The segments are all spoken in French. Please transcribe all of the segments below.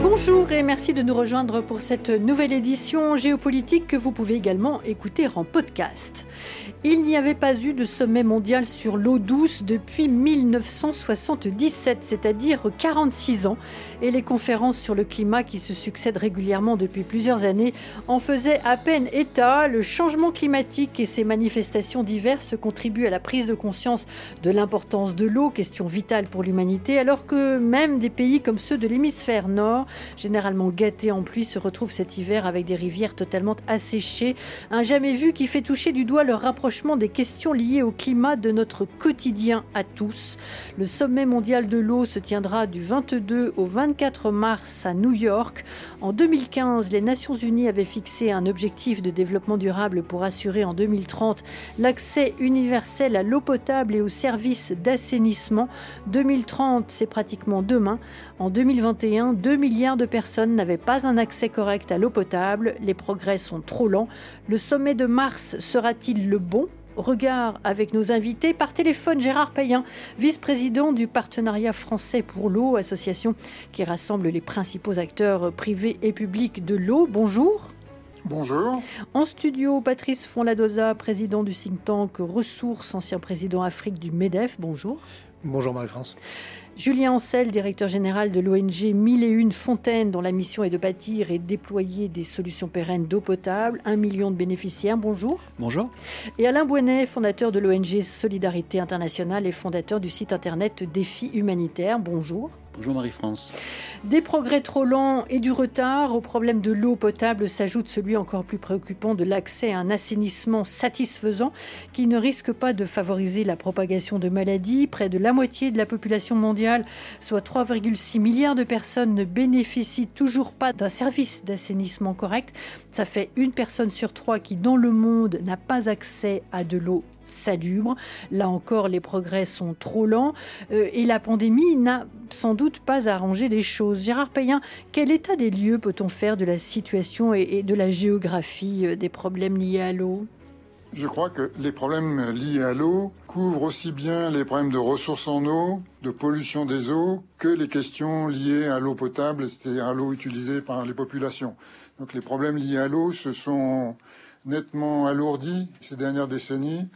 Bonjour et merci de nous rejoindre pour cette nouvelle édition géopolitique que vous pouvez également écouter en podcast. Il n'y avait pas eu de sommet mondial sur l'eau douce depuis 1977, c'est-à-dire 46 ans, et les conférences sur le climat qui se succèdent régulièrement depuis plusieurs années en faisaient à peine état. Le changement climatique et ses manifestations diverses contribuent à la prise de conscience de l'importance de l'eau, question vitale pour l'humanité, alors que même des pays comme ceux de l'hémisphère nord généralement gâtés en pluie, se retrouvent cet hiver avec des rivières totalement asséchées. Un jamais vu qui fait toucher du doigt le rapprochement des questions liées au climat de notre quotidien à tous. Le sommet mondial de l'eau se tiendra du 22 au 24 mars à New York. En 2015, les Nations Unies avaient fixé un objectif de développement durable pour assurer en 2030 l'accès universel à l'eau potable et aux services d'assainissement. 2030, c'est pratiquement demain. En 2021, 2 milliards de personnes n'avaient pas un accès correct à l'eau potable. Les progrès sont trop lents. Le sommet de mars sera-t-il le bon? Regard avec nos invités. Par téléphone, Gérard Payen, vice-président du Partenariat français pour l'eau, association qui rassemble les principaux acteurs privés et publics de l'eau. Bonjour. Bonjour. En studio, Patrice Fonladosa, président du think tank Ressources, ancien président Afrique du MEDEF. Bonjour. Bonjour Marie-France. Julien Ancel, directeur général de l'ONG Mille et Une Fontaines, dont la mission est de bâtir et déployer des solutions pérennes d'eau potable. Un million de bénéficiaires. Bonjour. Bonjour. Et Alain Boinet, fondateur de l'ONG Solidarité Internationale et fondateur du site internet Défi Humanitaire. Bonjour. Bonjour Marie-France. Des progrès trop lents et du retard. Au problème de l'eau potable s'ajoute celui encore plus préoccupant de l'accès à un assainissement satisfaisant qui ne risque pas de favoriser la propagation de maladies. Près de la moitié de la population mondiale, soit 3,6 milliards de personnes, ne bénéficient toujours pas d'un service d'assainissement correct. Ça fait une personne sur trois qui, dans le monde, n'a pas accès à de l'eau salubre. Là encore, les progrès sont trop lents euh, et la pandémie n'a sans doute pas arrangé les choses. Gérard Payen, quel état des lieux peut-on faire de la situation et, de la géographie euh, des problèmes liés à l'eau? Je crois que les problèmes liés à l'eau couvrent aussi bien les problèmes de ressources en eau, de pollution des eaux, que les questions liées à l'eau potable, c'est-à-dire à l'eau utilisée par les populations. Donc les problèmes liés à l'eau se sont nettement alourdis ces dernières décennies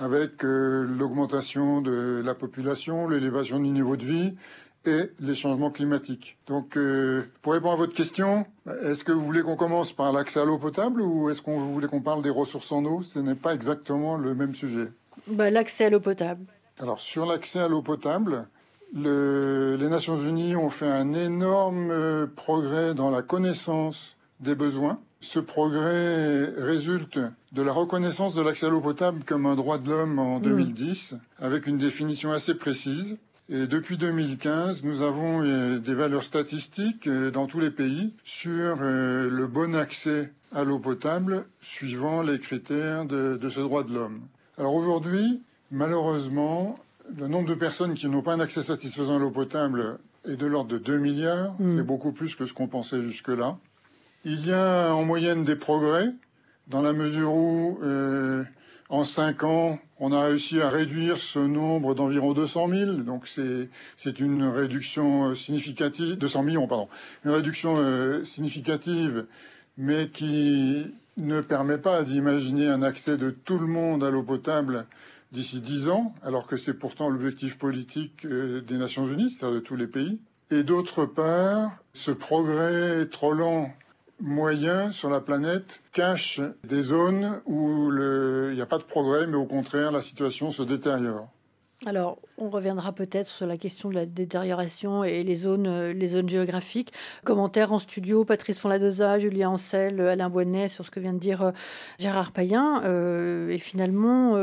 avec euh, l'augmentation de la population, l'élévation du niveau de vie et les changements climatiques. Donc, euh, pour répondre à votre question, est-ce que vous voulez qu'on commence par l'accès à l'eau potable ou est-ce qu'on voulait qu'on parle des ressources en eau? Ce n'est pas exactement le même sujet. Bah, l'accès à l'eau potable. Alors, sur l'accès à l'eau potable, les Nations Unies ont fait un énorme euh, progrès dans la connaissance des besoins. Ce progrès résulte de la reconnaissance de l'accès à l'eau potable comme un droit de l'homme en 2010, mm. avec une définition assez précise. Et depuis 2015, nous avons euh, des valeurs statistiques euh, dans tous les pays sur euh, le bon accès à l'eau potable suivant les critères de, ce droit de l'homme. Alors aujourd'hui, malheureusement, le nombre de personnes qui n'ont pas un accès satisfaisant à l'eau potable est de l'ordre de 2 milliards. Mm. C'est beaucoup plus que ce qu'on pensait jusque-là. Il y a en moyenne des progrès, dans la mesure où, euh, en cinq ans, on a réussi à réduire ce nombre d'environ 200 000. Donc c'est une réduction euh, significative, 200 millions, pardon, une réduction euh, significative, mais qui ne permet pas d'imaginer un accès de tout le monde à l'eau potable d'ici dix ans, alors que c'est pourtant l'objectif politique des Nations Unies, c'est-à-dire de tous les pays. Et d'autre part, ce progrès trop lent moyen sur la planète cache des zones où il n'y a pas de progrès, mais au contraire, la situation se détériore. Alors, on reviendra peut-être sur la question de la détérioration et les zones, euh, les zones géographiques. Commentaire en studio, Patrice Fonladosa, Julien Ancel, Alain Bonnet sur ce que vient de dire euh, Gérard Payen. Euh, et finalement,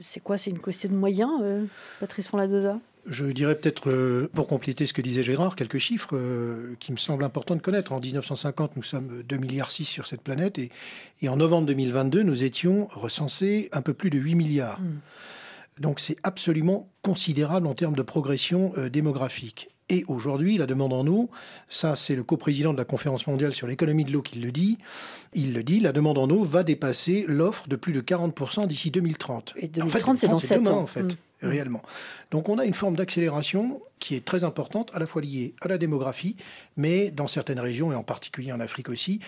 c'est quoi? C'est une question de moyens, Patrice Fonladosa je dirais peut-être, euh, pour compléter ce que disait Gérard, quelques chiffres euh, qui me semblent importants de connaître. En 1950, nous sommes 2,6 milliards sur cette planète et, en novembre 2022, nous étions recensés un peu plus de 8 milliards. Hmm. Donc c'est absolument considérable en termes de progression euh, démographique. Et aujourd'hui, la demande en eau, ça c'est le coprésident de la conférence mondiale sur l'économie de l'eau qui le dit, il le dit, la demande en eau va dépasser l'offre de plus de 40% d'ici 2030. Et 2030, c'est dans 7 ans. En fait. mmh. Réellement. Donc on a une forme d'accélération qui est très importante, à la fois liée à la démographie, mais dans certaines régions, et en particulier en Afrique aussi,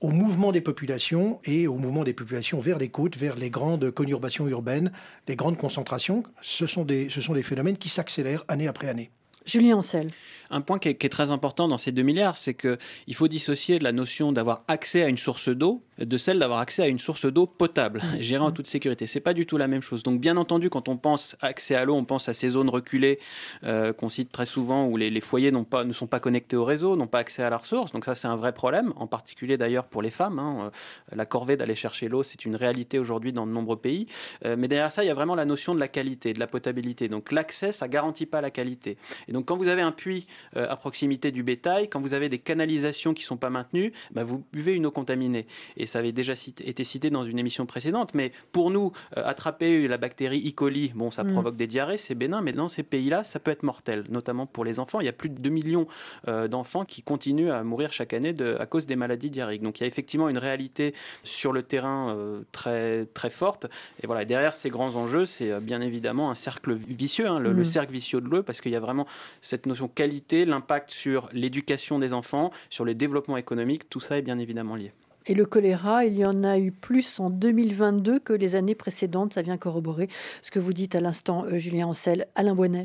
au mouvement des populations et au mouvement des populations vers les côtes, vers les grandes conurbations urbaines, les grandes concentrations. Ce sont des, ce sont des phénomènes qui s'accélèrent année après année. Julien Ancel. Un point qui est, très important dans ces 2 milliards, c'est qu'il faut dissocier la notion d'avoir accès à une source d'eau de celle d'avoir accès à une source d'eau potable, gérée en toute sécurité. C'est pas du tout la même chose. Donc, bien entendu, quand on pense accès à l'eau, on pense à ces zones reculées euh, qu'on cite très souvent où les, foyers pas, ne sont pas connectés au réseau, n'ont pas accès à la ressource. Donc, ça, c'est un vrai problème, en particulier d'ailleurs pour les femmes. Hein. Euh, la corvée d'aller chercher l'eau, c'est une réalité aujourd'hui dans de nombreux pays. Euh, mais derrière ça, il y a vraiment la notion de la qualité, de la potabilité. Donc, l'accès, ça garantit pas la qualité. Et donc, quand vous avez un puits à proximité du bétail, quand vous avez des canalisations qui sont pas maintenues, bah, vous buvez une eau contaminée. Et ça avait déjà été cité dans une émission précédente, mais pour nous, euh, attraper la bactérie E. coli, bon, ça mm. provoque des diarrhées, c'est bénin, mais dans ces pays-là, ça peut être mortel, notamment pour les enfants. Il y a plus de 2 millions euh, d'enfants qui continuent à mourir chaque année de, à cause des maladies diarrhéiques. Donc il y a effectivement une réalité sur le terrain euh, très, très forte. Et voilà, derrière ces grands enjeux, c'est bien évidemment un cercle vicieux, hein, le, le, mm. cercle vicieux de l'eau, parce qu'il y a vraiment cette notion qualité, l'impact sur l'éducation des enfants, sur le développement économique, tout ça est bien évidemment lié. Et le choléra, il y en a eu plus en 2022 que les années précédentes. Ça vient corroborer ce que vous dites à l'instant, euh, Julien Ancel. Alain Bonnet.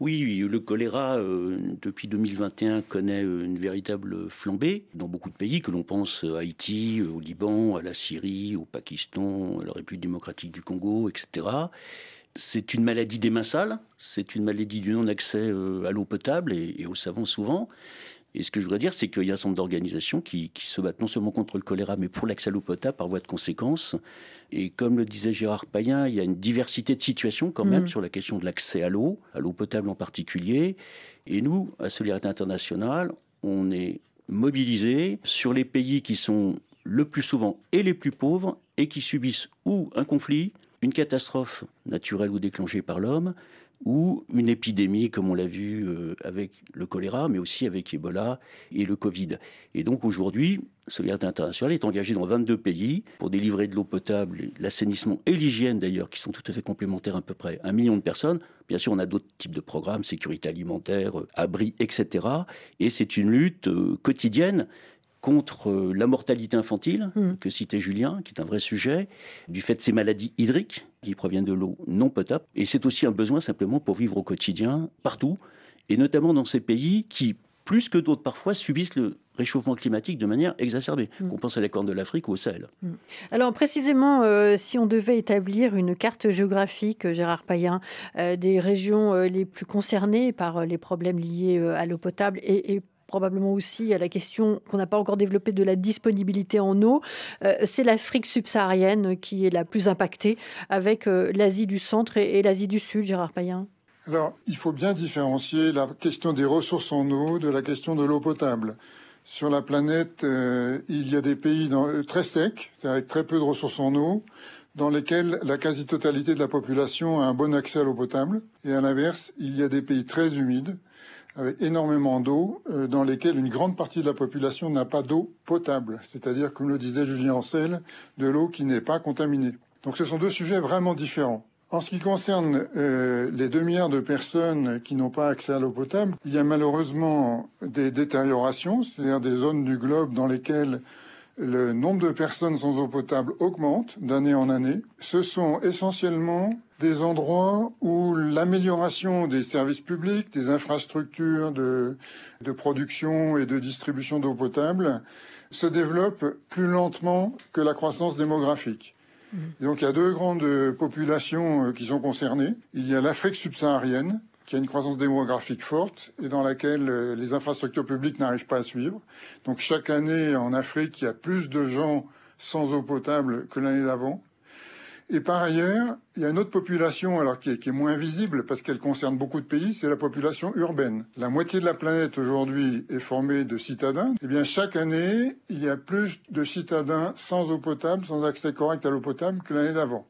Oui, le choléra, euh, depuis 2021, connaît euh, une véritable flambée dans beaucoup de pays, que l'on pense à Haïti, au Liban, à la Syrie, au Pakistan, à la République démocratique du Congo, etc. C'est une maladie des mains sales, c'est une maladie du non-accès à l'eau potable et, et au savon souvent. Et ce que je voudrais dire, c'est qu'il y a un certain nombre d'organisations qui, se battent non seulement contre le choléra, mais pour l'accès à l'eau potable par voie de conséquence. Et comme le disait Gérard Payen, il y a une diversité de situations quand même mm. sur la question de l'accès à l'eau, à l'eau potable en particulier. Et nous, à Solidarité Internationale, on est mobilisés sur les pays qui sont le plus souvent et les plus pauvres et qui subissent ou un conflit, une catastrophe naturelle ou déclenchée par l'homme, ou une épidémie comme on l'a vu euh, avec le choléra, mais aussi avec Ebola et le Covid. Et donc aujourd'hui, Solidarité internationale est engagée dans 22 pays pour délivrer de l'eau potable, l'assainissement et l'hygiène d'ailleurs, qui sont tout à fait complémentaires à peu près un million de personnes. Bien sûr, on a d'autres types de programmes, sécurité alimentaire, euh, abri, etc. Et c'est une lutte euh, quotidienne contre la mortalité infantile, mmh. que citait Julien, qui est un vrai sujet, du fait de ces maladies hydriques qui proviennent de l'eau non potable. Et c'est aussi un besoin simplement pour vivre au quotidien, partout, et notamment dans ces pays qui, plus que d'autres parfois, subissent le réchauffement climatique de manière exacerbée. Mmh. On pense à la Corne de l'Afrique ou au Sahel. Mmh. Alors précisément, euh, si on devait établir une carte géographique, euh, Gérard Payen, euh, des régions les plus concernées par les problèmes liés à l'eau potable et, et probablement aussi à la question qu'on n'a pas encore développée de la disponibilité en eau. Euh, c'est l'Afrique subsaharienne qui est la plus impactée avec euh, l'Asie du centre et, l'Asie du sud, Gérard Payen. Alors, il faut bien différencier la question des ressources en eau de la question de l'eau potable. Sur la planète, euh, il y a des pays très secs, avec très peu de ressources en eau, dans lesquels la quasi-totalité de la population a un bon accès à l'eau potable. Et à l'inverse, il y a des pays très humides, avec énormément d'eau, euh, dans lesquelles une grande partie de la population n'a pas d'eau potable, c'est-à-dire, comme le disait Julien Ancel, de l'eau qui n'est pas contaminée. Donc ce sont deux sujets vraiment différents. En ce qui concerne euh, les 2 milliards de personnes qui n'ont pas accès à l'eau potable, il y a malheureusement des détériorations, c'est-à-dire des zones du globe dans lesquelles le nombre de personnes sans eau potable augmente d'année en année. Ce sont essentiellement des endroits où l'amélioration des services publics, des infrastructures de, production et de distribution d'eau potable se développe plus lentement que la croissance démographique. Mmh. donc il y a deux grandes populations euh, qui sont concernées. Il y a l'Afrique subsaharienne, qui a une croissance démographique forte et dans laquelle euh, les infrastructures publiques n'arrivent pas à suivre. Donc chaque année en Afrique, il y a plus de gens sans eau potable que l'année d'avant. Et par ailleurs, il y a une autre population alors qui est, qui est moins visible parce qu'elle concerne beaucoup de pays, c'est la population urbaine. La moitié de la planète aujourd'hui est formée de citadins. Eh bien, chaque année, il y a plus de citadins sans eau potable, sans accès correct à l'eau potable que l'année d'avant.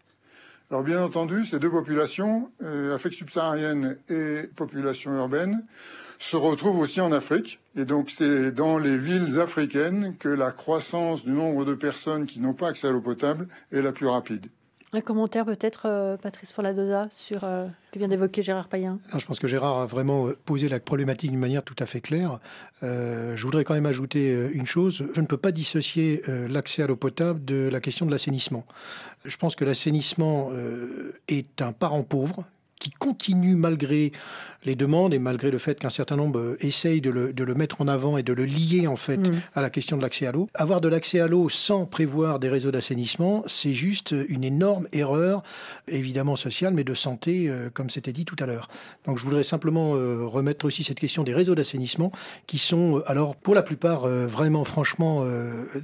Alors bien entendu, ces deux populations, euh, Afrique subsaharienne et population urbaine, se retrouvent aussi en Afrique. Et donc c'est dans les villes africaines que la croissance du nombre de personnes qui n'ont pas accès à l'eau potable est la plus rapide. Un commentaire peut-être, euh, Patrice Forladosa, sur euh, que vient d'évoquer Gérard Payen? Je pense que Gérard a vraiment posé la problématique d'une manière tout à fait claire. je voudrais quand même ajouter une chose. Je ne peux pas dissocier l'accès à l'eau potable de la question de l'assainissement. Je pense que l'assainissement est un parent pauvre qui continue malgré les demandes et malgré le fait qu'un certain nombre euh, essayent de le, mettre en avant et de le lier en fait mm. à la question de l'accès à l'eau. Avoir de l'accès à l'eau sans prévoir des réseaux d'assainissement, c'est juste une énorme erreur, évidemment sociale, mais de santé, euh, comme c'était dit tout à l'heure. Donc je voudrais simplement euh, remettre aussi cette question des réseaux d'assainissement qui sont alors pour la plupart vraiment franchement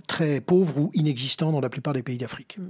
très pauvres ou inexistants dans la plupart des pays d'Afrique. Mm.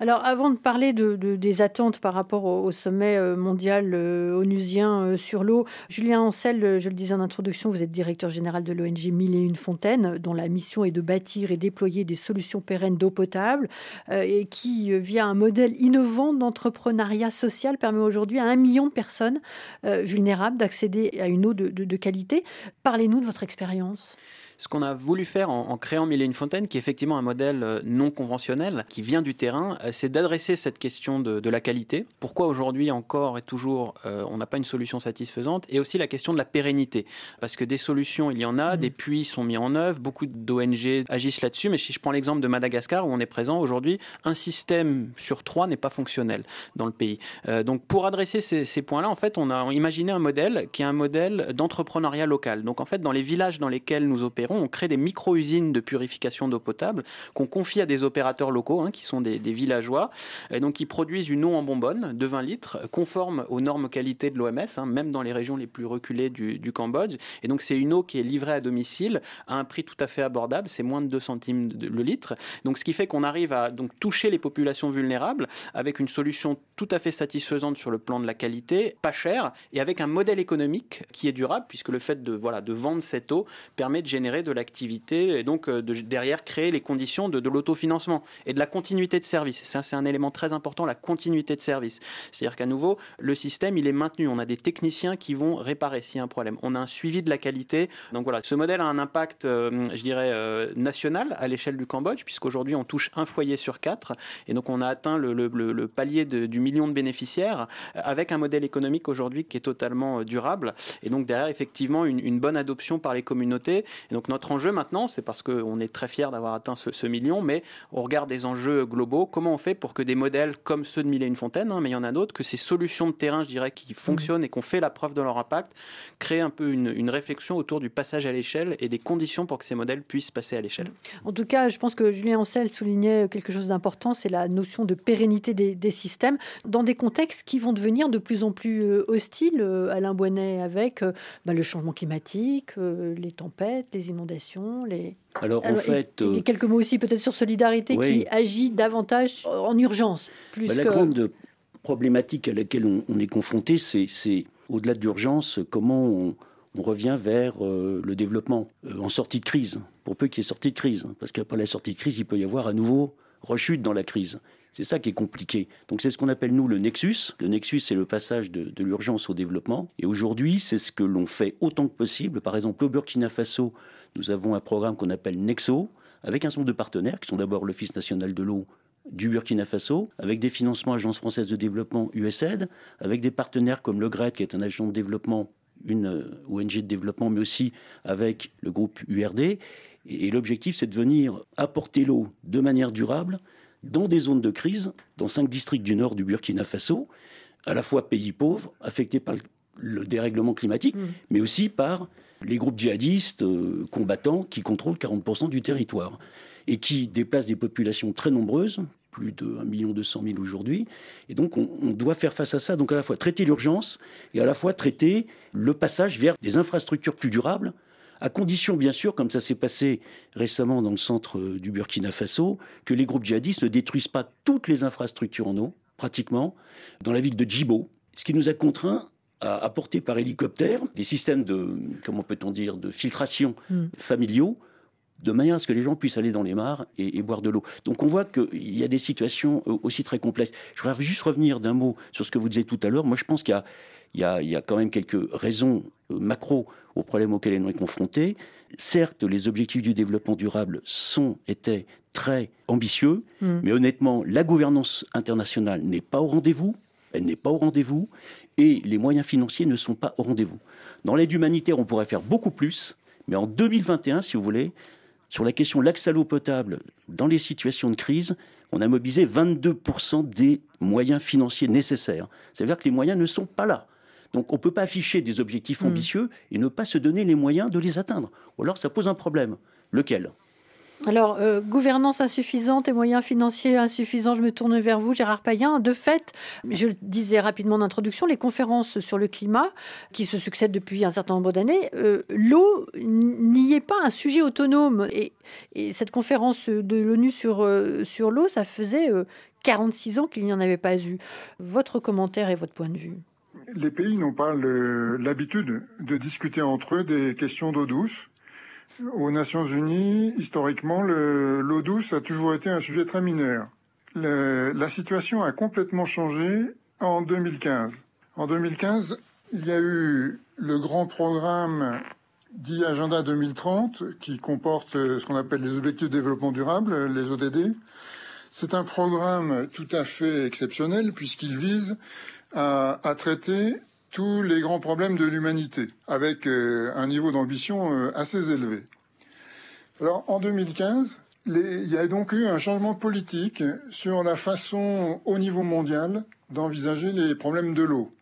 Alors avant de parler de, des attentes par rapport au, sommet mondial onusien sur l'eau. Julien Ancel, je le disais en introduction, vous êtes directeur général de l'ONG Mille et une fontaines, dont la mission est de bâtir et déployer des solutions pérennes d'eau potable euh, et qui, euh, via un modèle innovant d'entrepreneuriat social, permet aujourd'hui à un million de personnes euh, vulnérables d'accéder à une eau de qualité. Parlez-nous de votre expérience ce qu'on a voulu faire en, créant Mille et une fontaine, qui est effectivement un modèle euh, non conventionnel, qui vient du terrain, euh, c'est d'adresser cette question de, la qualité. Pourquoi aujourd'hui encore et toujours euh, on n'a pas une solution satisfaisante? Et aussi la question de la pérennité. Parce que des solutions, il y en a, mmh. des puits sont mis en œuvre, beaucoup d'ONG agissent là-dessus. Mais si je prends l'exemple de Madagascar, où on est présent aujourd'hui, un système sur trois n'est pas fonctionnel dans le pays. donc pour adresser ces, ces points-là, en fait, on a imaginé un modèle qui est un modèle d'entrepreneuriat local. Donc en fait, dans les villages dans lesquels nous opérons, on crée des micro-usines de purification d'eau potable qu'on confie à des opérateurs locaux, hein, qui sont des, villageois, et donc qui produisent une eau en bonbonne de 20 litres, conforme aux normes qualité de l'OMS, hein, même dans les régions les plus reculées du, Cambodge. Et donc c'est une eau qui est livrée à domicile à un prix tout à fait abordable, c'est moins de 2 centimes le litre. Donc ce qui fait qu'on arrive à donc toucher les populations vulnérables avec une solution tout à fait satisfaisante sur le plan de la qualité, pas cher, et avec un modèle économique qui est durable, puisque le fait de, voilà, de vendre cette eau permet de générer de l'activité et donc euh, de, derrière créer les conditions de, l'autofinancement et de la continuité de service. Ça, c'est un élément très important, la continuité de service. C'est-à-dire qu'à nouveau, le système, il est maintenu. On a des techniciens qui vont réparer s'il y a un problème. On a un suivi de la qualité. Donc voilà, ce modèle a un impact, euh, je dirais, euh, national à l'échelle du Cambodge, puisqu'aujourd'hui, on touche un foyer sur quatre. Et donc, on a atteint le, palier du million de bénéficiaires avec un modèle économique aujourd'hui qui est totalement durable. Et donc, derrière, effectivement, une, une bonne adoption par les communautés. Et donc, notre enjeu maintenant, c'est parce qu'on est très fier d'avoir atteint ce, million, mais on regarde des enjeux globaux. Comment on fait pour que des modèles comme ceux de Mille et une fontaine, hein, mais il y en a d'autres, que ces solutions de terrain, je dirais, qui fonctionnent et qu'on fait la preuve de leur impact, créent un peu une, réflexion autour du passage à l'échelle et des conditions pour que ces modèles puissent passer à l'échelle. En tout cas, je pense que Julien Ancel soulignait quelque chose d'important, c'est la notion de pérennité des, systèmes dans des contextes qui vont devenir de plus en plus euh, hostiles. Euh, Alain Boinet avec bah, le changement climatique, les tempêtes, les inondations, les... Alors, en fait... Et, quelques mots aussi peut-être sur Solidarité qui agit davantage en urgence. Plus bah, la grande problématique à laquelle on, est confronté, c'est au-delà de l'urgence, comment on, revient vers euh, le développement euh, en sortie de crise, pour peu qu'il y ait sortie de crise. Parce qu'après la sortie de crise, il peut y avoir à nouveau rechute dans la crise. C'est ça qui est compliqué. Donc c'est ce qu'on appelle nous le nexus. Le nexus, c'est le passage de, l'urgence au développement. Et aujourd'hui, c'est ce que l'on fait autant que possible. Par exemple, au Burkina Faso, nous avons un programme qu'on appelle Nexo, avec un certain nombre de partenaires, qui sont d'abord l'Office national de l'eau du Burkina Faso, avec des financements Agence française de développement USAID, avec des partenaires comme le GRET, qui est un agent de développement, une euh, ONG de développement, mais aussi avec le groupe URD. Et l'objectif, c'est de venir apporter l'eau de manière durable dans des zones de crise, dans cinq districts du nord du Burkina Faso, à la fois pays pauvres, affectés par le dérèglement climatique, mm. mais aussi par les groupes djihadistes euh, combattants qui contrôlent 40% du territoire et qui déplacent des populations très nombreuses, plus de 1 200 000 aujourd'hui. Et donc, on, on, doit faire face à ça. Donc, à la fois traiter l'urgence et à la fois traiter le passage vers des infrastructures plus durables à condition bien sûr, comme ça s'est passé récemment dans le centre euh, du Burkina Faso, que les groupes djihadistes ne détruisent pas toutes les infrastructures en eau, pratiquement, dans la ville de Djibo, ce qui nous a contraints à apporter par hélicoptère des systèmes de, comment peut-on dire, de filtration hmm. familiaux de manière à ce que les gens puissent aller dans les mares et, boire de l'eau. Donc on voit qu'il y a des situations euh, aussi très complexes. Je voudrais juste revenir d'un mot sur ce que vous disiez tout à l'heure. Moi, je pense qu'il y, y a, quand même quelques raisons euh, macro aux problèmes auxquels on est confrontés. Certes, les objectifs du développement durable sont, étaient très ambitieux, hmm. mais honnêtement, la gouvernance internationale n'est pas au rendez-vous. Elle n'est pas au rendez-vous et les moyens financiers ne sont pas au rendez-vous. Dans l'aide humanitaire, on pourrait faire beaucoup plus, mais en 2021, si vous voulez, sur la question de l'accès à l'eau potable dans les situations de crise, on a mobilisé 22% des moyens financiers nécessaires. Ça veut dire que les moyens ne sont pas là. Donc on ne peut pas afficher des objectifs hmm. ambitieux et ne pas se donner les moyens de les atteindre. Ou alors ça pose un problème. Lequel? Alors, euh, gouvernance insuffisante et moyens financiers insuffisants, je me tourne vers vous, Gérard Payen. De fait, je le disais rapidement en introduction, les conférences sur le climat, qui se succèdent depuis un certain nombre d'années, euh, l'eau n'y est pas un sujet autonome. Et, cette conférence de l'ONU sur, euh, sur l'eau, ça faisait 46 ans qu'il n'y en avait pas eu. Votre commentaire et votre point de vue? Les pays n'ont pas l'habitude de discuter entre eux des questions d'eau douce aux Nations Unies, historiquement, l'eau douce a toujours été un sujet très mineur. la situation a complètement changé en 2015. En 2015, il y a eu le grand programme dit Agenda 2030, qui comporte ce qu'on appelle les objectifs de développement durable, les ODD. C'est un programme tout à fait exceptionnel puisqu'il vise à, à traiter tous les grands problèmes de l'humanité, avec euh, un niveau d'ambition euh, assez élevé. Alors en 2015, il y a donc eu un changement politique sur la façon au niveau mondial d'envisager les problèmes de l'eau.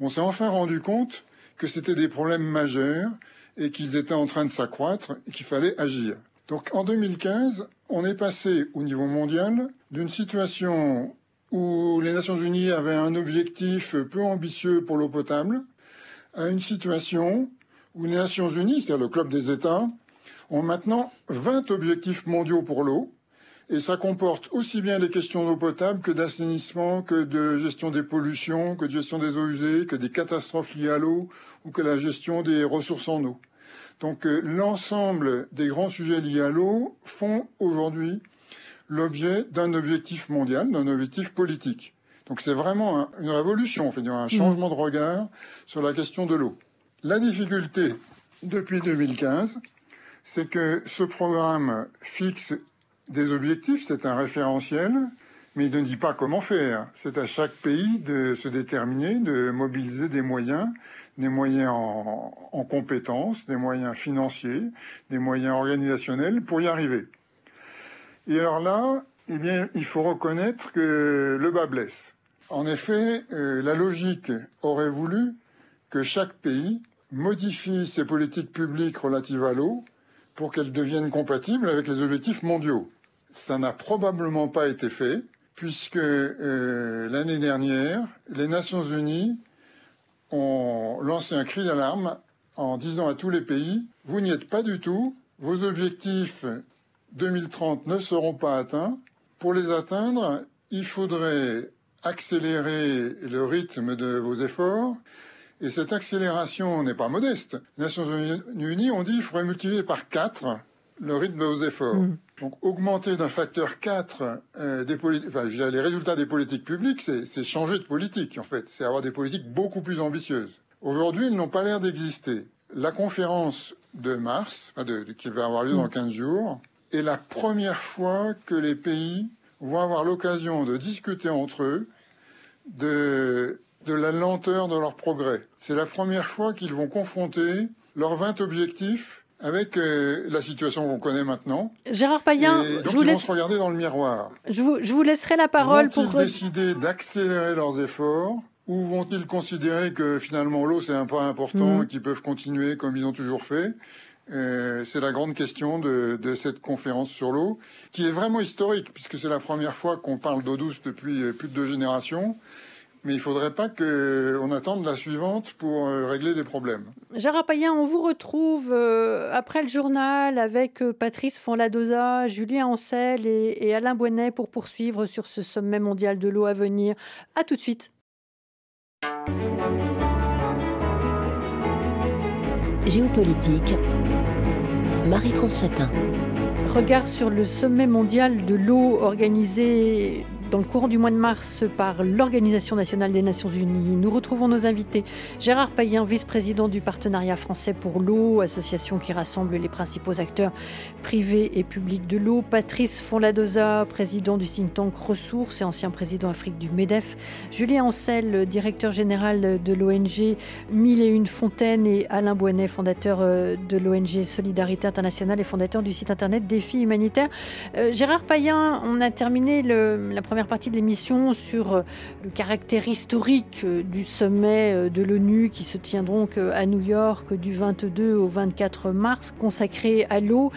On s'est enfin rendu compte que c'était des problèmes majeurs et qu'ils étaient en train de s'accroître et qu'il fallait agir. Donc en 2015, on est passé au niveau mondial d'une situation où les Nations Unies avaient un objectif peu ambitieux pour l'eau potable, à une situation où les Nations Unies, c'est-à-dire le club des États, ont maintenant 20 objectifs mondiaux pour l'eau, et ça comporte aussi bien les questions d'eau potable que d'assainissement, que de gestion des pollutions, que de gestion des eaux usées, que des catastrophes liées à l'eau, ou que la gestion des ressources en eau. Donc euh, l'ensemble des grands sujets liés à l'eau font aujourd'hui l'objet d'un objectif mondial, d'un objectif politique. Donc c'est vraiment une révolution, on un changement de regard sur la question de l'eau. La difficulté depuis 2015, c'est que ce programme fixe des objectifs, c'est un référentiel, mais il ne dit pas comment faire. C'est à chaque pays de se déterminer, de mobiliser des moyens, des moyens en, en compétences, des moyens financiers, des moyens organisationnels pour y arriver. Et alors là, eh bien, il faut reconnaître que le bas blesse. En effet, euh, la logique aurait voulu que chaque pays modifie ses politiques publiques relatives à l'eau pour qu'elles deviennent compatibles avec les objectifs mondiaux. Ça n'a probablement pas été fait, puisque euh, l'année dernière, les Nations Unies ont lancé un cri d'alarme en disant à tous les pays, vous n'y êtes pas du tout, vos objectifs 2030 ne seront pas atteints. Pour les atteindre, il faudrait accélérer le rythme de vos efforts. Et cette accélération n'est pas modeste. Les Nations Unies ont dit qu'il faudrait multiplier par 4 le rythme de vos efforts. Mm. Donc augmenter d'un facteur 4 euh, des enfin, les résultats des politiques publiques, c'est changer de politique en fait. C'est avoir des politiques beaucoup plus ambitieuses. Aujourd'hui, ils n'ont pas l'air d'exister. La conférence de mars, qui va avoir lieu dans 15 mm. jours, est la première fois que les pays vont avoir l'occasion de discuter entre eux de, de la lenteur de leur progrès. C'est la première fois qu'ils vont confronter leurs 20 objectifs avec euh, la situation qu'on connaît maintenant. Gérard Payen, je vous laisse... regarder dans le miroir. Je vous, je vous laisserai la parole vont pour décider d'accélérer leurs efforts ou vont-ils considérer que finalement l'eau c'est un point important mmh. et qu'ils peuvent continuer comme ils ont toujours fait? Euh, c'est la grande question de, cette conférence sur l'eau, qui est vraiment historique, puisque c'est la première fois qu'on parle d'eau douce depuis euh, plus de deux générations. Mais il ne faudrait pas qu'on attende la suivante pour euh, régler des problèmes. Gérard Payen, on vous retrouve après le journal avec Patrice Fonladosa, Julien Ancel et, Alain Bonnet pour poursuivre sur ce sommet mondial de l'eau à venir. À tout de suite. Géopolitique Marie-France Chatin. Regard sur le sommet mondial de l'eau organisé dans le courant du mois de mars par l'Organisation nationale des Nations Unies. Nous retrouvons nos invités. Gérard Payen, vice-président du Partenariat français pour l'eau, association qui rassemble les principaux acteurs privés et publics de l'eau. Patrice Fonladoza, président du think tank Ressources et ancien président Afrique du MEDEF. Julien Ancel, directeur général de l'ONG Mille et une fontaines et Alain Boinet, fondateur euh, de l'ONG Solidarité internationale et fondateur du site internet Défi humanitaire. Euh, Gérard Payen, on a terminé la première partie de l'émission sur euh, le caractère historique euh, du sommet euh, de l'ONU qui se tient donc à New York du 22 au 24 mars consacré à l'eau.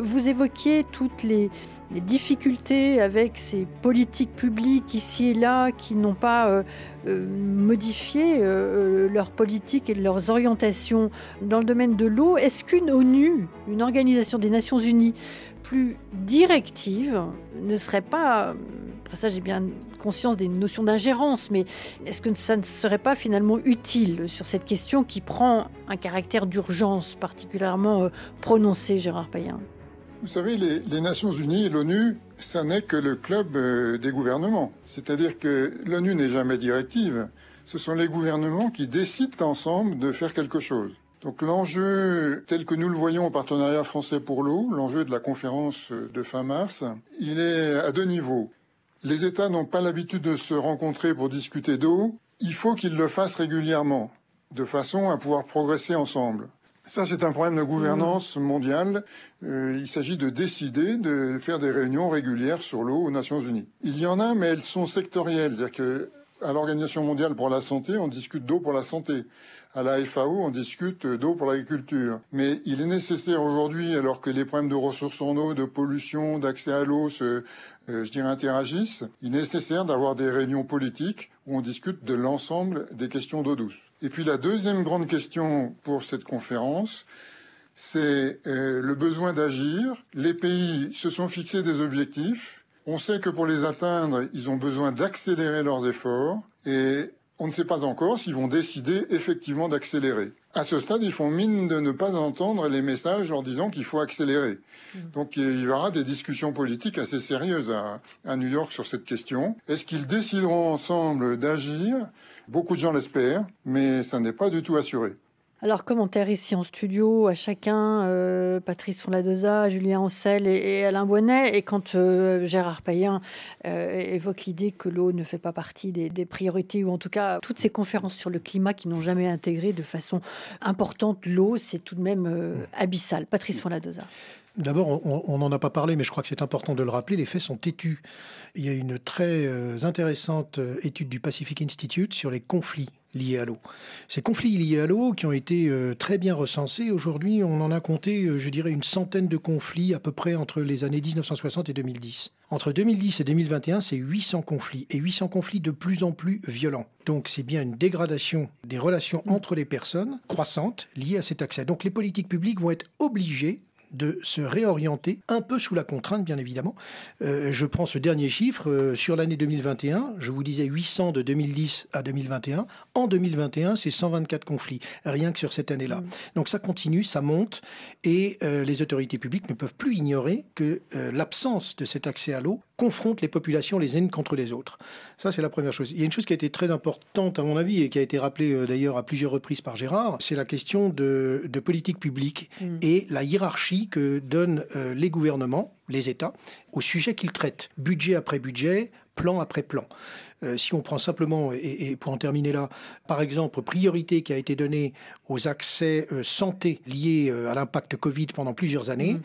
Vous évoquiez toutes les, difficultés avec ces politiques publiques ici et là qui n'ont pas modifié leurs politiques et leurs orientations dans le domaine de l'eau. Est-ce qu'une ONU, une organisation des Nations Unies, plus directive ne serait pas, après ça j'ai bien conscience des notions d'ingérence, mais est-ce que ça ne serait pas finalement utile sur cette question qui prend un caractère d'urgence particulièrement euh, prononcé, Gérard Payen? Vous savez, les, Nations Unies l'ONU, ça n'est que le club euh, des gouvernements. C'est-à-dire que l'ONU n'est jamais directive. Ce sont les gouvernements qui décident ensemble de faire quelque chose. Donc l'enjeu tel que nous le voyons au partenariat français pour l'eau, l'enjeu de la conférence de fin mars, il est à deux niveaux. Les États n'ont pas l'habitude de se rencontrer pour discuter d'eau. Il faut qu'ils le fassent régulièrement, de façon à pouvoir progresser ensemble. Ça, c'est un problème de gouvernance mmh. mondiale. Euh, il s'agit de décider de faire des réunions régulières sur l'eau aux Nations Unies. Il y en a, mais elles sont sectorielles. C'est-à-dire que à l'Organisation mondiale pour la santé, on discute d'eau pour la santé à la FAO, on discute d'eau pour l'agriculture. Mais il est nécessaire aujourd'hui, alors que les problèmes de ressources en eau, de pollution, d'accès à l'eau se, je dirais, interagissent, il est nécessaire d'avoir des réunions politiques où on discute de l'ensemble des questions d'eau douce. Et puis la deuxième grande question pour cette conférence, c'est euh, le besoin d'agir. Les pays se sont fixés des objectifs. On sait que pour les atteindre, ils ont besoin d'accélérer leurs efforts. Et on ne sait pas encore s'ils vont décider effectivement d'accélérer. À ce stade, ils font mine de ne pas entendre les messages en disant qu'il faut accélérer. Mm. Donc il y aura des discussions politiques assez sérieuses à, New York sur cette question. Est-ce qu'ils décideront ensemble d'agir? Beaucoup de gens l'espèrent, mais ça n'est pas du tout assuré. Alors, commentaire ici en studio à chacun, euh, Patrice Fonladoza, Julien Ancel et, Alain Bonnet. Et quand euh, Gérard Payen euh, évoque l'idée que l'eau ne fait pas partie des, priorités, ou en tout cas toutes ces conférences sur le climat qui n'ont jamais intégré de façon importante l'eau, c'est tout de même abyssal. Patrice Fonladoza. D'abord, on n'en a pas parlé, mais je crois que c'est important de le rappeler, les faits sont têtus. Il y a une très intéressante étude du Pacific Institute sur les conflits liés à l'eau. Ces conflits liés à l'eau qui ont été euh, très bien recensés, aujourd'hui on en a compté, euh, je dirais, une centaine de conflits à peu près entre les années 1960 et 2010. Entre 2010 et 2021, c'est 800 conflits, et 800 conflits de plus en plus violents. Donc c'est bien une dégradation des relations entre les personnes croissante liée à cet accès. Donc les politiques publiques vont être obligées de se réorienter un peu sous la contrainte, bien évidemment. Euh, je prends ce dernier chiffre. Euh, sur l'année 2021, je vous disais 800 de 2010 à 2021. En 2021, c'est 124 conflits, rien que sur cette année-là. Mmh. Donc ça continue, ça monte, et euh, les autorités publiques ne peuvent plus ignorer que l'absence de cet accès à l'eau confronte les populations les unes contre les autres. Ça, c'est la première chose. Il y a une chose qui a été très importante, à mon avis, et qui a été rappelée d'ailleurs à plusieurs reprises par Gérard, c'est la question de, politique publique mmh. et la hiérarchie que donnent euh, les gouvernements, les États, au sujet qu'ils traitent, budget après budget, plan après plan. Euh, si on prend simplement, et, pour en terminer là, par exemple, priorité qui a été donnée aux accès euh, santé liés à l'impact Covid pendant plusieurs années, mmh.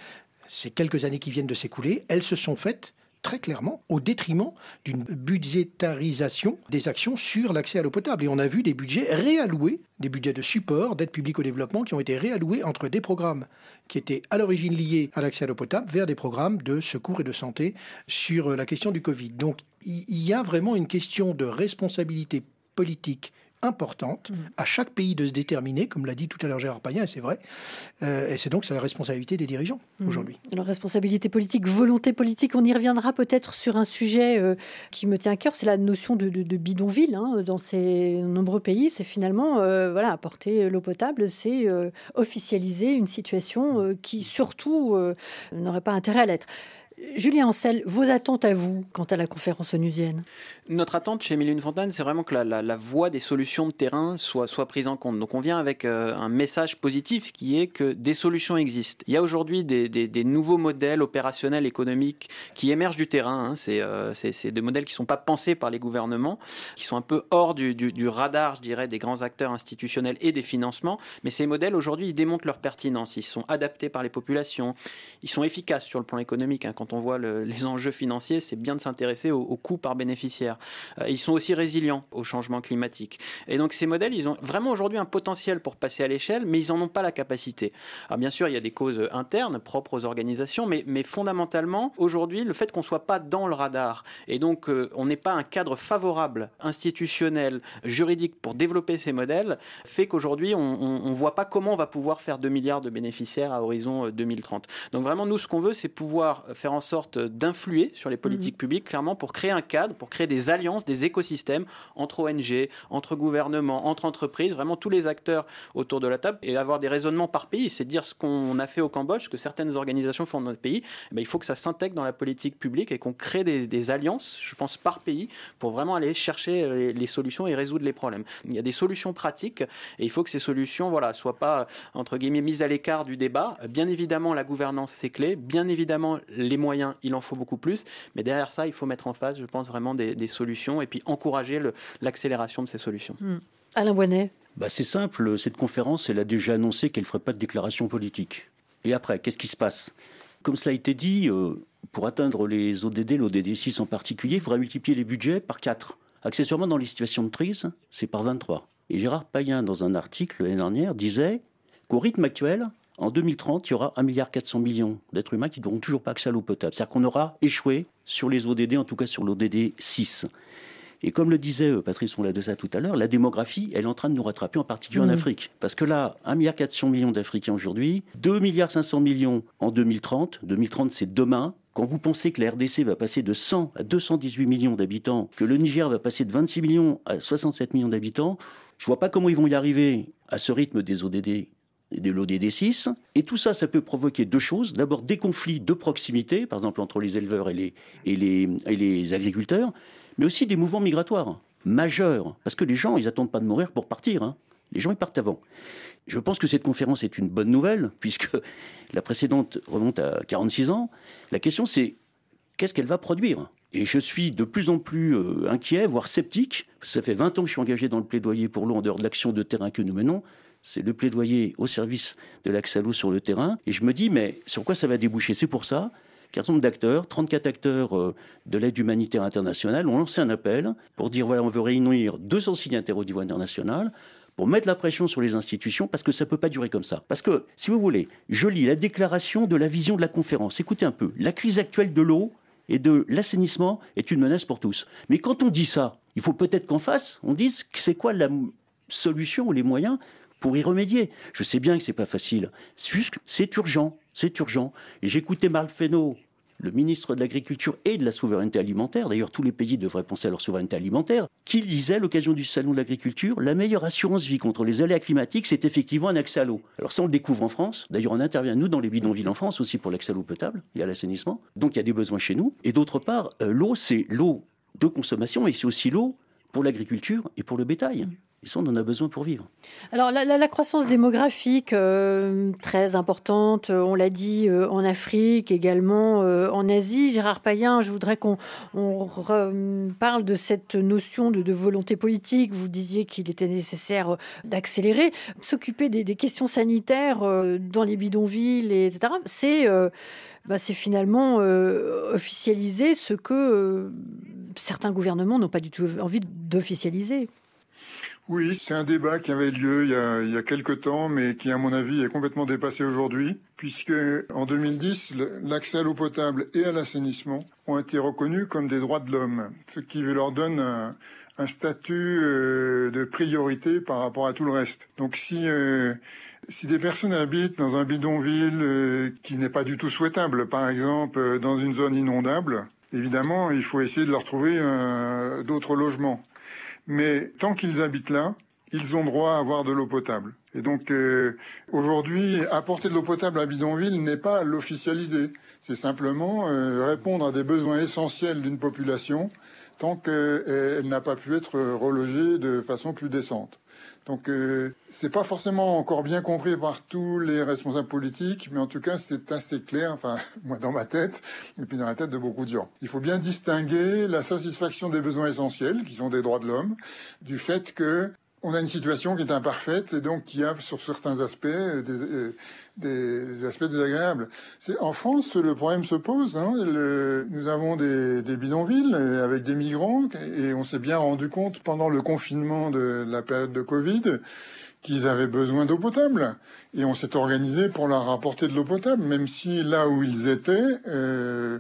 ces quelques années qui viennent de s'écouler, elles se sont faites très clairement au détriment d'une budgétarisation des actions sur l'accès à l'eau potable. Et on a vu des budgets réalloués, des budgets de support, d'aide publique au développement, qui ont été réalloués entre des programmes qui étaient à l'origine liés à l'accès à l'eau potable vers des programmes de secours et de santé sur la question du Covid. Donc il y a vraiment une question de responsabilité politique importante mmh. à chaque pays de se déterminer, comme l'a dit tout à l'heure Gérard Payen, et c'est vrai. Euh, et c'est donc la responsabilité des dirigeants mmh. aujourd'hui. Alors responsabilité politique, volonté politique, on y reviendra peut-être sur un sujet euh, qui me tient à cœur, c'est la notion de, bidonville hein, dans ces nombreux pays. C'est finalement euh, voilà apporter l'eau potable, c'est officialiser une situation qui surtout n'aurait pas intérêt à l'être. Julien Ancel, vos attentes à vous quant à la conférence onusienne? Notre attente chez Mille Fontaine, c'est vraiment que la, voie des solutions de terrain soit, prise en compte. Donc on vient avec euh, un message positif qui est que des solutions existent. Il y a aujourd'hui des, nouveaux modèles opérationnels économiques qui émergent du terrain. Hein. Euh, c'est des modèles qui ne sont pas pensés par les gouvernements, qui sont un peu hors du, radar, je dirais, des grands acteurs institutionnels et des financements. Mais ces modèles, aujourd'hui, ils démontrent leur pertinence. Ils sont adaptés par les populations. Ils sont efficaces sur le plan économique. Hein on voit les enjeux financiers, c'est bien de s'intéresser au, au, coût par bénéficiaire. Euh, ils sont aussi résilients au changement climatique. Et donc ces modèles, ils ont vraiment aujourd'hui un potentiel pour passer à l'échelle, mais ils n'en ont pas la capacité. Alors bien sûr, il y a des causes internes propres aux organisations, mais, mais fondamentalement, aujourd'hui, le fait qu'on ne soit pas dans le radar et donc euh, on n'est pas un cadre favorable, institutionnel, juridique pour développer ces modèles, fait qu'aujourd'hui, on ne voit pas comment on va pouvoir faire 2 milliards de bénéficiaires à horizon 2030. Euh, donc vraiment, nous, ce qu'on veut, c'est pouvoir faire en sorte d'influer sur les politiques mhm. publiques, clairement, pour créer un cadre, pour créer des alliances, des écosystèmes entre ONG, entre gouvernements, entre entreprises, vraiment tous les acteurs autour de la table, et avoir des raisonnements par pays. C'est dire ce qu'on a fait au Cambodge, ce que certaines organisations font dans notre pays. Eh ben, il faut que ça s'intègre dans la politique publique et qu'on crée des, alliances, je pense, par pays, pour vraiment aller chercher les, solutions et résoudre les problèmes. Il y a des solutions pratiques, et il faut que ces solutions, voilà, soient pas entre guillemets mises à l'écart du débat. Bien évidemment, la gouvernance c'est clé. Bien évidemment, les moyens, il en faut beaucoup plus. Mais derrière ça, il faut mettre en face, je pense, vraiment des, solutions et puis encourager l'accélération de ces solutions. Hmm. Alain Bonnet bah C'est simple, cette conférence, elle a déjà annoncé qu'elle ne ferait pas de déclaration politique. Et après, qu'est-ce qui se passe? Comme cela a été dit, euh, pour atteindre les ODD, l'ODD 6 en particulier, il faudrait multiplier les budgets par 4. Accessoirement, dans les situations de crise, c'est par 23. Et Gérard Payen, dans un article l'année dernière, disait qu'au rythme actuel, en 2030, il y aura 1,4 milliard millions d'êtres humains qui n'auront toujours pas accès à l'eau potable. C'est-à-dire qu'on aura échoué sur les ODD, en tout cas sur l'ODD 6. Et comme le disait euh, Patrice on ça tout à l'heure, la démographie, elle est en train de nous rattraper, en particulier en mmh. Afrique. Parce que là, 1,4 milliard millions d'Africains aujourd'hui, 2,5 milliards millions en 2030. 2030, c'est demain. Quand vous pensez que la RDC va passer de 100 à 218 millions d'habitants, que le Niger va passer de 26 millions à 67 millions d'habitants, je vois pas comment ils vont y arriver à ce rythme des ODD de l'ODD 6. Et tout ça, ça peut provoquer deux choses. D'abord, des conflits de proximité, par exemple entre les éleveurs et les, et les, et les agriculteurs, mais aussi des mouvements migratoires majeurs. Parce que les gens, ils n'attendent pas de mourir pour partir. Hein. Les gens, ils partent avant. Je pense que cette conférence est une bonne nouvelle, puisque la précédente remonte à 46 ans. La question, c'est qu'est-ce qu'elle va produire? Et je suis de plus en plus euh, inquiet, voire sceptique. Ça fait 20 ans que je suis engagé dans le plaidoyer pour l'eau en dehors de l'action de terrain que nous menons c'est le plaidoyer au service de l'accès l'eau sur le terrain. Et je me dis, mais sur quoi ça va déboucher? C'est pour ça qu'un certain nombre d'acteurs, 34 acteurs euh, de l'aide humanitaire internationale, ont lancé un appel pour dire, voilà, on veut réunir 200 signataires au niveau international pour mettre la pression sur les institutions, parce que ça ne peut pas durer comme ça. Parce que, si vous voulez, je lis la déclaration de la vision de la conférence. Écoutez un peu, la crise actuelle de l'eau et de l'assainissement est une menace pour tous. Mais quand on dit ça, il faut peut-être qu'en face, on dise c'est quoi la solution ou les moyens pour y remédier. Je sais bien que c'est pas facile. C'est urgent. C'est urgent. Et j'écoutais Marc Fesneau, le ministre de l'Agriculture et de la Souveraineté alimentaire, d'ailleurs tous les pays devraient penser à leur souveraineté alimentaire, qui disait à l'occasion du Salon de l'Agriculture, la meilleure assurance vie contre les aléas climatiques, c'est effectivement un accès à l'eau. Alors ça, on le découvre en France. D'ailleurs, on intervient, nous, dans les bidonvilles en France aussi pour l'accès à l'eau potable et à l'assainissement. Donc il y a des besoins chez nous. Et d'autre part, euh, l'eau, c'est l'eau de consommation et c'est aussi l'eau pour l'agriculture et pour le bétail. Et ça, on en a besoin pour vivre. Alors, la, croissance démographique, euh, très importante, euh, on l'a dit, euh, en Afrique, également en Asie. Gérard Payen, je voudrais qu'on parle de cette notion de, volonté politique. Vous disiez qu'il était nécessaire d'accélérer. S'occuper des, questions sanitaires dans les bidonvilles, etc., c'est bah, finalement officialiser ce que certains gouvernements n'ont pas du tout envie d'officialiser. Oui, c'est un débat qui avait lieu il y, a, il temps, mais qui, à mon avis, est complètement dépassé aujourd'hui, puisque en 2010, l'accès à l'eau potable et à l'assainissement ont été reconnus comme des droits de l'homme, ce qui leur donne un, un statut de priorité par rapport à tout le reste. Donc si si des personnes habitent dans un bidonville qui n'est pas du tout souhaitable, par exemple dans une zone inondable, évidemment, il faut essayer de leur trouver d'autres logements. Mais tant qu'ils habitent là, ils ont droit à avoir de l'eau potable. Et donc euh, aujourd'hui, apporter de l'eau potable à bidonville n'est pas l'officialiser. C'est simplement euh, répondre à des besoins essentiels d'une population tant qu'elle n'a pas pu être relogée de façon plus décente. Donc euh, c'est pas forcément encore bien compris par tous les responsables politiques, mais en tout cas c'est assez clair, enfin moi dans ma tête et puis dans la tête de beaucoup de gens. Il faut bien distinguer la satisfaction des besoins essentiels, qui sont des droits de l'homme, du fait que on a une situation qui est imparfaite et donc qui a sur certains aspects euh, euh, des, aspects désagréables. En France, le problème se pose. Hein, nous avons des, bidonvilles avec des migrants et on s'est bien rendu compte pendant le confinement de la période de Covid qu'ils avaient besoin d'eau potable. Et on s'est organisé pour leur apporter de l'eau potable, même si là où ils étaient, euh,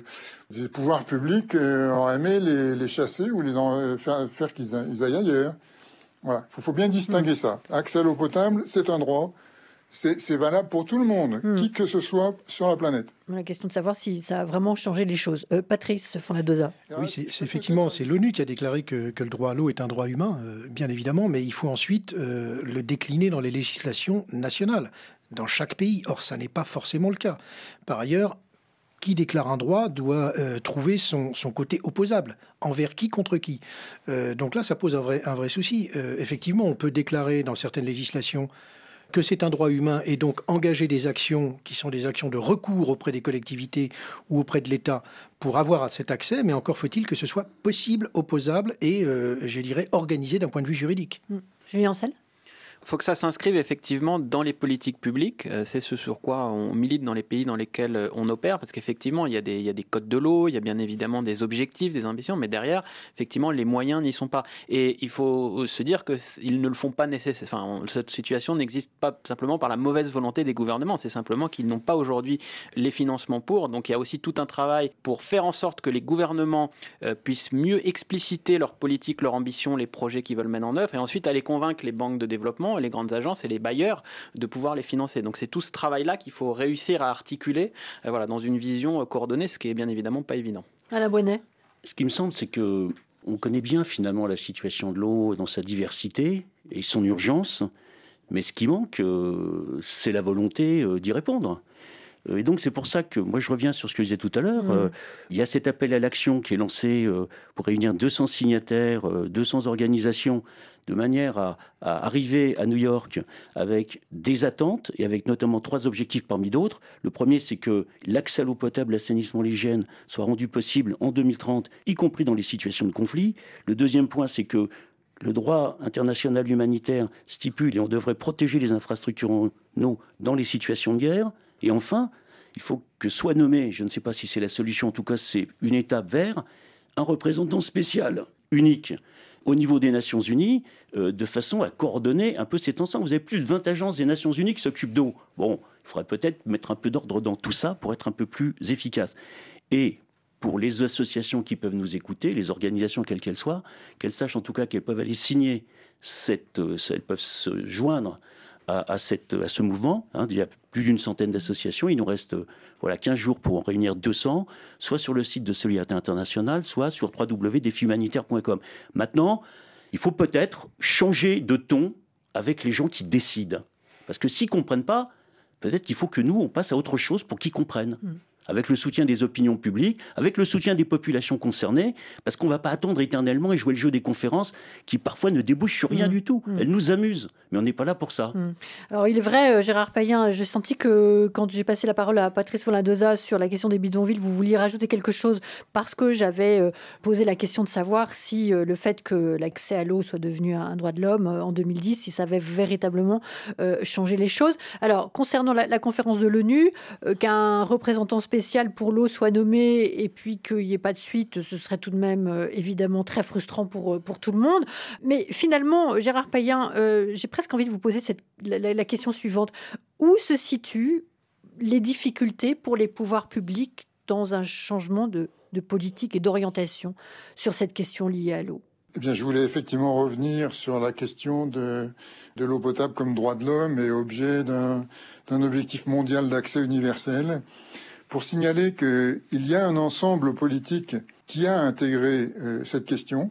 les pouvoirs publics auraient aimé les, chasser ou les faire, faire qu'ils aillent ailleurs. Voilà, il faut, bien distinguer mm. ça. Accès à l'eau potable, c'est un droit. C'est valable pour tout le monde, mm. qui que ce soit sur la planète. La question de savoir si ça a vraiment changé les choses. Euh, Patrice Fondadoza. Oui, c'est effectivement, c'est l'ONU qui a déclaré que, le droit à l'eau est un droit humain, euh, bien évidemment, mais il faut ensuite euh, le décliner dans les législations nationales, dans chaque pays. Or, ça n'est pas forcément le cas. Par ailleurs, qui déclare un droit doit euh, trouver son, côté opposable. Envers qui contre qui euh, Donc là, ça pose un vrai, un vrai souci. Euh, effectivement, on peut déclarer dans certaines législations que c'est un droit humain et donc engager des actions qui sont des actions de recours auprès des collectivités ou auprès de l'État pour avoir cet accès, mais encore faut-il que ce soit possible, opposable et, je dirais, organisé d'un point de vue juridique. Mmh. Julien Ancel faut que ça s'inscrive effectivement dans les politiques publiques. Euh, c'est ce sur quoi on milite dans les pays dans lesquels euh, on opère, parce qu'effectivement, il, y a des, codes de l'eau, il y a bien évidemment des objectifs, des ambitions, mais derrière, effectivement, les moyens n'y sont pas. Et il faut se dire qu'ils ne le font pas nécessairement. Cette situation n'existe pas simplement par la mauvaise volonté des gouvernements, c'est simplement qu'ils n'ont pas aujourd'hui les financements pour. Donc il y a aussi tout un travail pour faire en sorte que les gouvernements euh, puissent mieux expliciter leur politique, leur ambition, les projets qu'ils veulent mettre en œuvre, et ensuite aller convaincre les banques de développement les grandes agences et les bailleurs de pouvoir les financer. Donc c'est tout ce travail-là qu'il faut réussir à articuler euh, voilà, dans une vision euh, coordonnée, ce qui est bien évidemment pas évident. la Bonnet. Ce qui me semble, c'est que on connaît bien finalement la situation de l'eau dans sa diversité et son urgence, mais ce qui manque, euh, c'est la volonté d'y répondre. Et donc c'est pour ça que moi je reviens sur ce que je disais tout à l'heure. Mmh. il y a cet appel à l'action qui est lancé pour réunir 200 signataires, 200 organisations de manière à, arriver à New York avec des attentes et avec notamment trois objectifs parmi d'autres. Le premier, c'est que l'accès à l'eau potable, l'assainissement, l'hygiène soit rendu possible en 2030, y compris dans les situations de conflit. Le deuxième point, c'est que le droit international humanitaire stipule et on devrait protéger les infrastructures en eau dans les situations de guerre. Et enfin, il faut que soit nommé, je ne sais pas si c'est la solution, en tout cas c'est une étape vers, un représentant spécial, unique, au niveau des Nations Unies euh, de façon à coordonner un peu cet ensemble. Vous avez plus de 20 agences des Nations Unies qui s'occupent d'eau. Bon, il faudrait peut-être mettre un peu d'ordre dans tout ça pour être un peu plus efficace. Et pour les associations qui peuvent nous écouter, les organisations quelles qu'elles soient, qu'elles sachent en tout cas qu'elles peuvent aller signer cette, euh, elles peuvent se joindre à, cette, à ce mouvement. Hein. Il y a plus d'une centaine d'associations. Il nous reste voilà, 15 jours pour en réunir 200, soit sur le site de Solidarité Internationale, soit sur www.défihumanitaire.com. Maintenant, il faut peut-être changer de ton avec les gens qui décident. Parce que s'ils ne comprennent pas, peut-être qu'il faut que nous, on passe à autre chose pour qu'ils comprennent. Mm avec le soutien des opinions publiques, avec le soutien des populations concernées, parce qu'on ne va pas attendre éternellement et jouer le jeu des conférences qui parfois ne débouchent sur rien mmh. du tout. Mmh. Elles nous amusent, mais on n'est pas là pour ça. Mmh. Alors il est vrai, euh, Gérard Payen, j'ai senti que quand j'ai passé la parole à Patrice Folandoza sur la question des bidonvilles, vous vouliez rajouter quelque chose parce que j'avais euh, posé la question de savoir si euh, le fait que l'accès à l'eau soit devenu un droit de l'homme en 2010, si ça avait véritablement changé les choses. Alors concernant la, la conférence de l'ONU, qu'un représentant spécial pour l'eau soit nommé et puis qu'il n'y ait pas de suite, ce serait tout de même euh, évidemment très frustrant pour, euh, pour tout le monde. Mais finalement, Gérard Payen, euh, j'ai presque envie de vous poser la, question suivante. Où se situent les difficultés pour les pouvoirs publics dans un changement de, de politique et d'orientation sur cette question liée à l'eau? Eh bien, je voulais effectivement revenir sur la question de, de l'eau potable comme droit de l'homme et objet d'un objectif mondial d'accès universel, pour signaler qu'il y a un ensemble politique qui a intégré euh, cette question,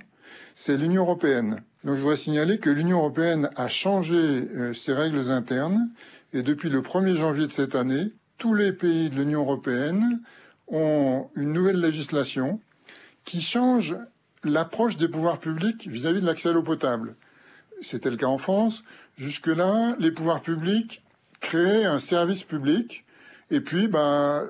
c'est l'Union européenne. Donc je voudrais signaler que l'Union européenne a changé euh, ses règles internes et depuis le 1er janvier de cette année, tous les pays de l'Union européenne ont une nouvelle législation qui change l'approche des pouvoirs publics vis-à-vis de l'accès à l'eau potable. C'était le cas en France. Jusque-là, les pouvoirs publics créaient un service public et puis, ben,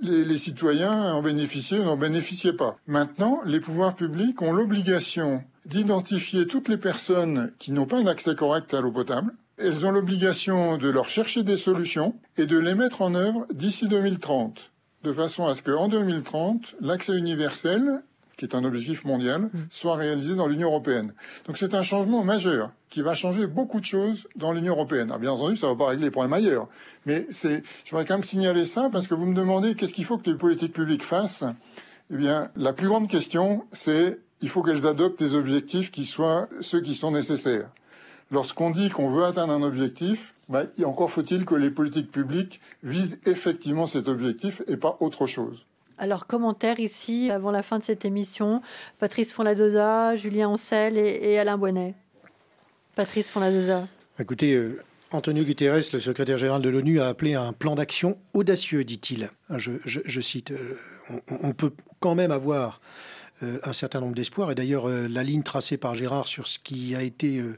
les, les, citoyens en bénéficiaient ou n'en bénéficiaient pas. Maintenant, les pouvoirs publics ont l'obligation d'identifier toutes les personnes qui n'ont pas un accès correct à l'eau potable. Elles ont l'obligation de leur chercher des solutions et de les mettre en œuvre d'ici 2030, de façon à ce qu'en 2030, l'accès universel qui est un objectif mondial, mm. soit réalisé dans l'Union européenne. Donc c'est un changement majeur qui va changer beaucoup de choses dans l'Union européenne. bien entendu, ça ne va pas régler les problèmes ailleurs, mais c'est, je voudrais quand même signaler ça parce que vous me demandez qu'est-ce qu'il faut que les politiques publiques fassent. Eh bien, la plus grande question, c'est il faut qu'elles adoptent des objectifs qui soient ceux qui sont nécessaires. Lorsqu'on dit qu'on veut atteindre un objectif, ben, encore faut-il que les politiques publiques visent effectivement cet objectif et pas autre chose. Alors, commentaire ici, avant la fin de cette émission, Patrice Fonladoza, Julien Ancel et, Alain Bonnet. Patrice Fonladoza. Écoutez, euh, Antonio Guterres, le secrétaire général de l'ONU, a appelé un plan d'action audacieux, dit-il. Je, cite, euh, on, peut quand même avoir un certain nombre d'espoirs. Et d'ailleurs, euh, la ligne tracée par Gérard sur ce qui a été euh,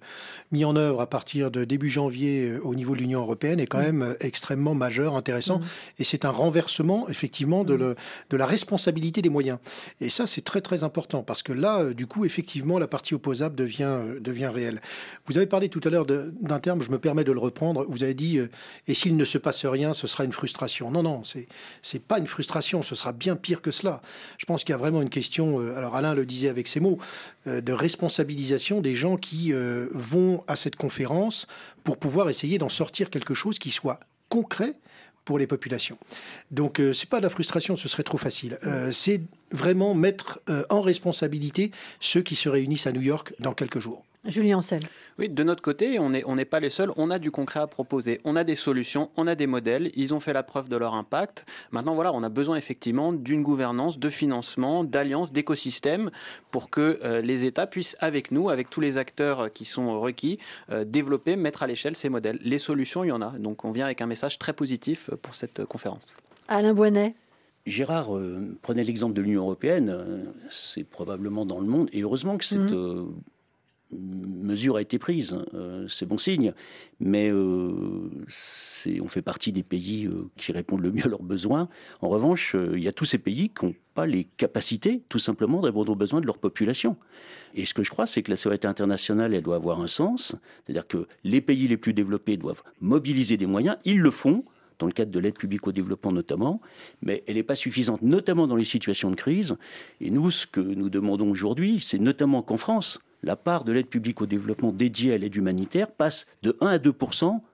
mis en œuvre à partir de début janvier au niveau de l'Union européenne est quand mm. même extrêmement majeur, intéressant. Mm. Et c'est un renversement, effectivement, de, mm. le, de la responsabilité des moyens. Et ça, c'est très, très important parce que là, du coup, effectivement, la partie opposable devient, devient réelle. Vous avez parlé tout à l'heure d'un terme, je me permets de le reprendre. Vous avez dit, et s'il ne se passe rien, ce sera une frustration. Non, non, c'est, pas une frustration, ce sera bien pire que cela. Je pense qu'il y a vraiment une question euh, alors Alain le disait avec ses mots, euh, de responsabilisation des gens qui euh, vont à cette conférence pour pouvoir essayer d'en sortir quelque chose qui soit concret pour les populations. Donc ce c'est pas de la frustration, ce serait trop facile. c'est vraiment mettre en responsabilité ceux qui se réunissent à New York dans quelques jours. Julien Ancel. Oui, de notre côté, on n'est on pas les seuls. On a du concret à proposer. On a des solutions, on a des modèles. Ils ont fait la preuve de leur impact. Maintenant, voilà, on a besoin effectivement d'une gouvernance, de financement, d'alliances, d'écosystèmes pour que euh, les États puissent, avec nous, avec tous les acteurs qui sont requis, euh, développer, mettre à l'échelle ces modèles. Les solutions, il y en a. Donc, on vient avec un message très positif pour cette conférence. Alain Boinet. Gérard euh, prenait l'exemple de l'Union européenne, c'est probablement dans le monde, et heureusement que cette mmh mesure a été prise, euh, c'est bon signe, mais euh, on fait partie des pays euh, qui répondent le mieux à leurs besoins. En revanche, il y a tous ces pays qui n'ont pas les capacités, tout simplement, de répondre aux besoins de leur population. Et ce que je crois, c'est que la sécurité internationale, elle doit avoir un sens, c'est-à-dire que les pays les plus développés doivent mobiliser des moyens, ils le font, dans le cadre de l'aide publique au développement notamment, mais elle n'est pas suffisante, notamment dans les situations de crise. Et nous, ce que nous demandons aujourd'hui, c'est notamment qu'en France, la part de l'aide publique au développement dédiée à l'aide humanitaire passe de 1 à 2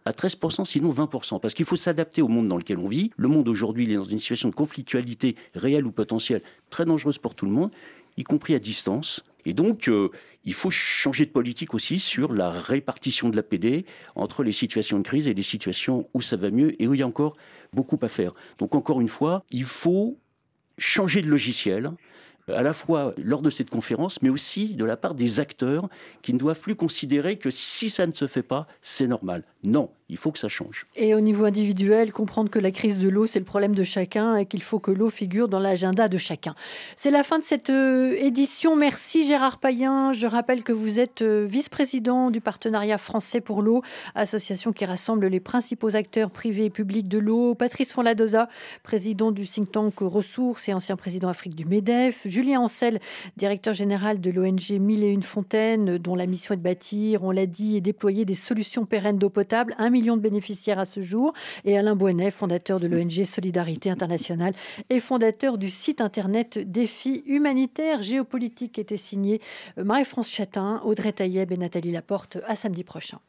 à 13 sinon 20 parce qu'il faut s'adapter au monde dans lequel on vit. Le monde aujourd'hui, est dans une situation de conflictualité réelle ou potentielle très dangereuse pour tout le monde, y compris à distance. Et donc, euh, il faut changer de politique aussi sur la répartition de l'APD entre les situations de crise et les situations où ça va mieux et où il y a encore beaucoup à faire. Donc, encore une fois, il faut changer de logiciel à la fois lors de cette conférence, mais aussi de la part des acteurs qui ne doivent plus considérer que si ça ne se fait pas, c'est normal. Non, il faut que ça change. Et au niveau individuel, comprendre que la crise de l'eau, c'est le problème de chacun et qu'il faut que l'eau figure dans l'agenda de chacun. C'est la fin de cette euh, édition. Merci Gérard Payen. Je rappelle que vous êtes euh, vice-président du partenariat français pour l'eau, association qui rassemble les principaux acteurs privés et publics de l'eau. Patrice Fonladoza, président du think tank Ressources et ancien président Afrique du MEDEF. Julien Ancel, directeur général de l'ONG Mille et une fontaines, dont la mission est de bâtir, on l'a dit, et déployer des solutions pérennes d'eau potable un million de bénéficiaires à ce jour. Et Alain Boinet, fondateur de l'ONG Solidarité Internationale et fondateur du site internet Défis humanitaires géopolitiques, était signé euh, Marie-France Chatin, Audrey Taïeb et Nathalie Laporte. À samedi prochain.